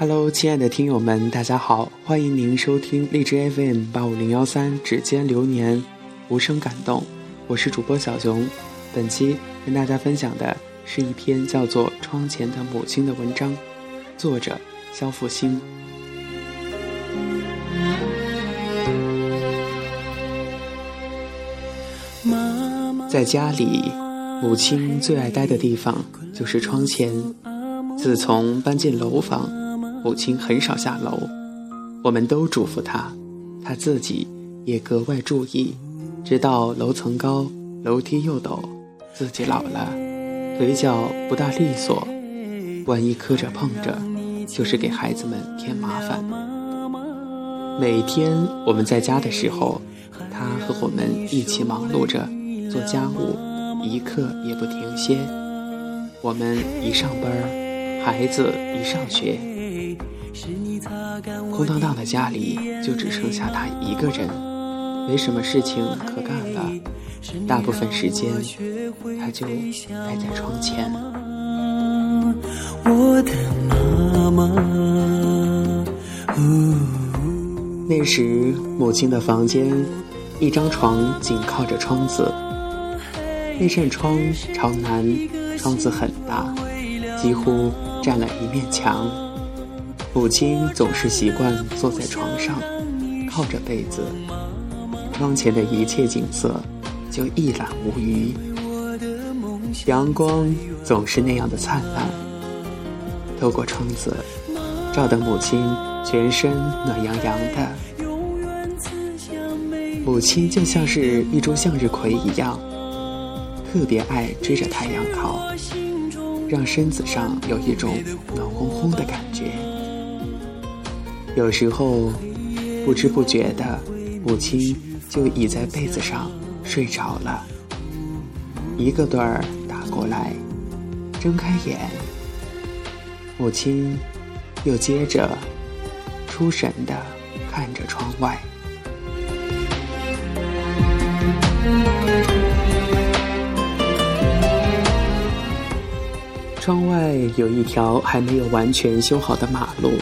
Hello，亲爱的听友们，大家好，欢迎您收听荔枝 FM 八五零幺三指尖流年，无声感动，我是主播小熊。本期跟大家分享的是一篇叫做《窗前的母亲》的文章，作者肖复兴。在家里，母亲最爱待的地方就是窗前。自从搬进楼房，母亲很少下楼，我们都嘱咐她，她自己也格外注意。直到楼层高，楼梯又陡，自己老了，腿脚不大利索，万一磕着碰着，就是给孩子们添麻烦。每天我们在家的时候，她和我们一起忙碌着做家务，一刻也不停歇。我们一上班孩子一上学。空荡荡的家里就只剩下他一个人，没什么事情可干了。大部分时间，他就待在窗前。我的妈妈。那时，母亲的房间，一张床紧靠着窗子，那扇窗朝南，窗子很大，几乎占了一面墙。母亲总是习惯坐在床上，靠着被子，窗前的一切景色就一览无余。阳光总是那样的灿烂，透过窗子，照得母亲全身暖洋洋的。母亲就像是一株向日葵一样，特别爱追着太阳靠，让身子上有一种暖烘烘的感觉。有时候，不知不觉的，母亲就倚在被子上睡着了。一个盹儿打过来，睁开眼，母亲又接着出神的看着窗外。窗外有一条还没有完全修好的马路。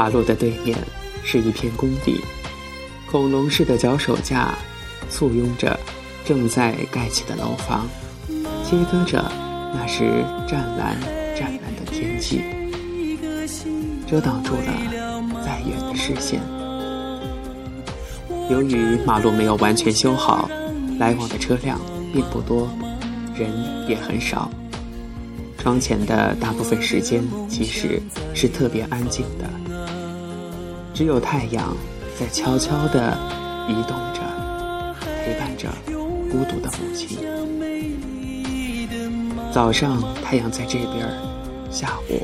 马路的对面是一片工地，恐龙式的脚手架簇拥着正在盖起的楼房，切割着那时湛蓝湛蓝的天际，遮挡住了再远的视线。由于马路没有完全修好，来往的车辆并不多，人也很少。窗前的大部分时间其实是特别安静的。只有太阳在悄悄地移动着，陪伴着孤独的母亲。早上太阳在这边，下午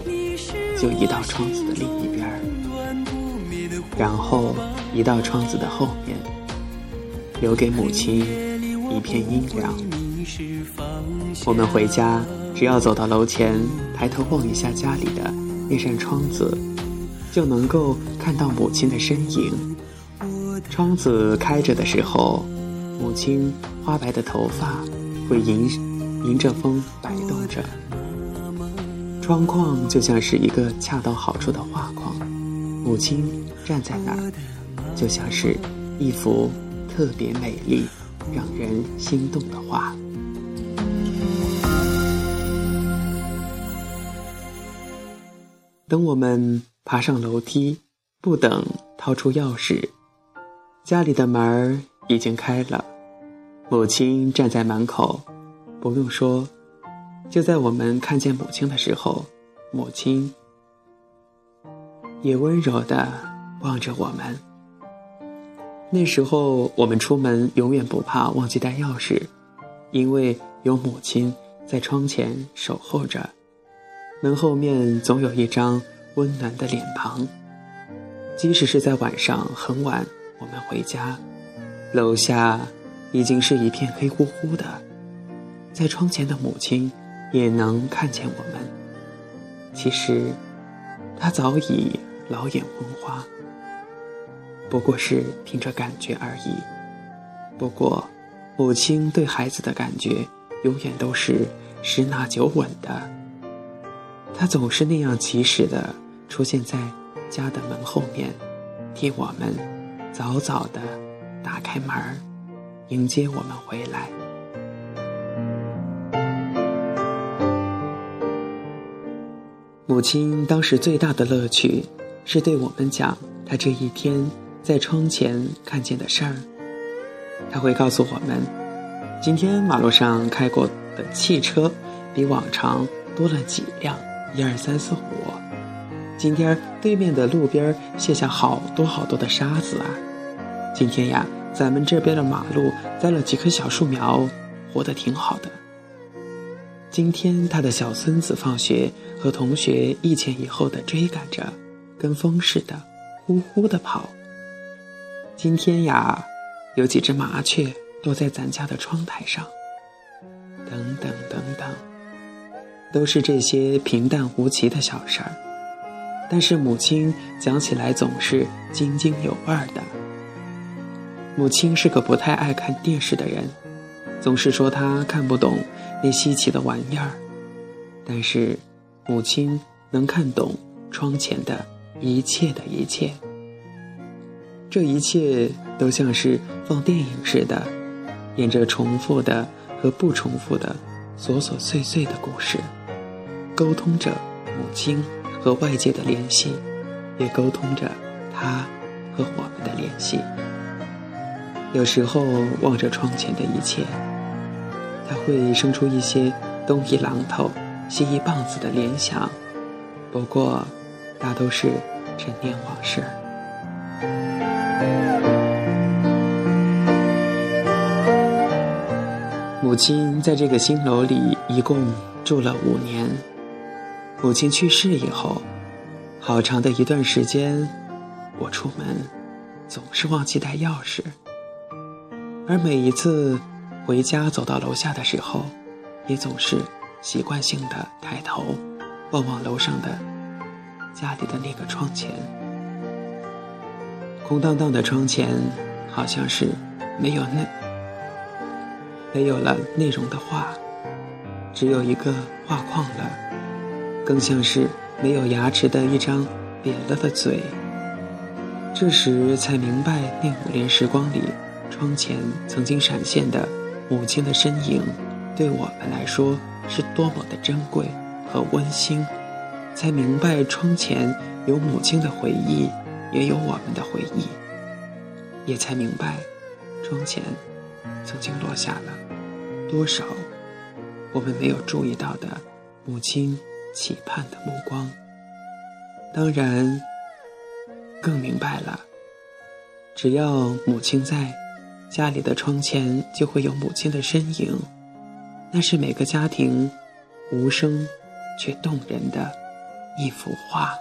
就移到窗子的另一边，然后移到窗子的后面，留给母亲一片阴凉。我们回家，只要走到楼前，抬头望一下家里的那扇窗子。就能够看到母亲的身影。窗子开着的时候，母亲花白的头发会迎迎着风摆动着。窗框就像是一个恰到好处的画框，母亲站在那儿，就像是一幅特别美丽、让人心动的画。等我们。爬上楼梯，不等掏出钥匙，家里的门儿已经开了。母亲站在门口，不用说，就在我们看见母亲的时候，母亲也温柔的望着我们。那时候我们出门永远不怕忘记带钥匙，因为有母亲在窗前守候着，门后面总有一张。温暖的脸庞，即使是在晚上很晚，我们回家，楼下已经是一片黑乎乎的，在窗前的母亲也能看见我们。其实，她早已老眼昏花，不过是凭着感觉而已。不过，母亲对孩子的感觉永远都是十拿九稳的，她总是那样及时的。出现在家的门后面，替我们早早的打开门儿，迎接我们回来。母亲当时最大的乐趣，是对我们讲她这一天在窗前看见的事儿。她会告诉我们，今天马路上开过的汽车比往常多了几辆，一二三四五。今天对面的路边卸下好多好多的沙子啊！今天呀，咱们这边的马路栽了几棵小树苗，活得挺好的。今天他的小孙子放学和同学一前一后的追赶着，跟风似的，呼呼的跑。今天呀，有几只麻雀落在咱家的窗台上。等等等等，都是这些平淡无奇的小事儿，但是母亲讲起来总是津津有味的。母亲是个不太爱看电视的人，总是说她看不懂。那稀奇的玩意儿，但是母亲能看懂窗前的一切的一切，这一切都像是放电影似的，演着重复的和不重复的琐琐碎碎的故事，沟通着母亲和外界的联系，也沟通着他和我们的联系。有时候望着窗前的一切。他会生出一些东一榔头西一棒子的联想，不过大都是陈年往事。母亲在这个新楼里一共住了五年。母亲去世以后，好长的一段时间，我出门总是忘记带钥匙，而每一次。回家走到楼下的时候，也总是习惯性的抬头望望楼上的家里的那个窗前，空荡荡的窗前，好像是没有内没有了内容的画，只有一个画框了，更像是没有牙齿的一张瘪了的嘴。这时才明白，那五年时光里，窗前曾经闪现的。母亲的身影，对我们来说是多么的珍贵和温馨，才明白窗前有母亲的回忆，也有我们的回忆，也才明白，窗前曾经落下了多少我们没有注意到的母亲期盼的目光。当然更明白了只要母亲在家里的窗前就会有母亲的身影那是每个家庭无声却动人的一幅画。